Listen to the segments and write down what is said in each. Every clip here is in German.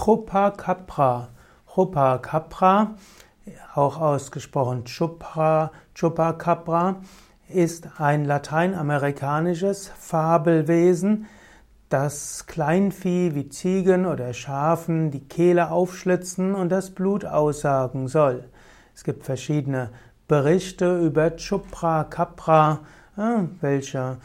Chupacabra. Chupacabra, auch ausgesprochen Chupra, Chupacabra, ist ein lateinamerikanisches Fabelwesen, das Kleinvieh wie Ziegen oder Schafen die Kehle aufschlitzen und das Blut aussagen soll. Es gibt verschiedene Berichte über Chupacabra, welche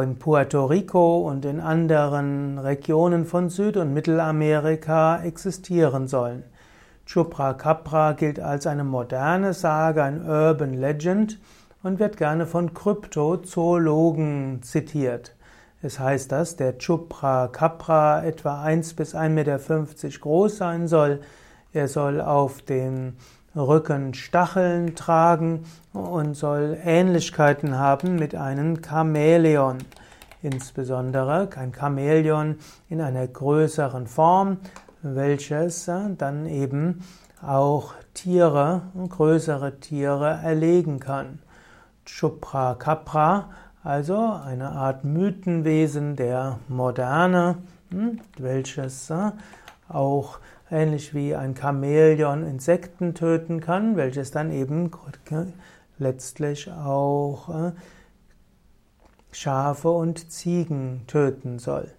in Puerto Rico und in anderen Regionen von Süd- und Mittelamerika existieren sollen. Chupacabra gilt als eine moderne Sage, ein Urban Legend und wird gerne von Kryptozoologen zitiert. Es heißt, dass der Chupacabra etwa 1 bis 1,50 Meter groß sein soll. Er soll auf den Rücken Stacheln tragen und soll Ähnlichkeiten haben mit einem Chamäleon. Insbesondere ein Chamäleon in einer größeren Form, welches dann eben auch Tiere, größere Tiere erlegen kann. Chupra also eine Art Mythenwesen der Moderne, hm, welches auch ähnlich wie ein Chamäleon Insekten töten kann, welches dann eben letztlich auch äh, Schafe und Ziegen töten soll.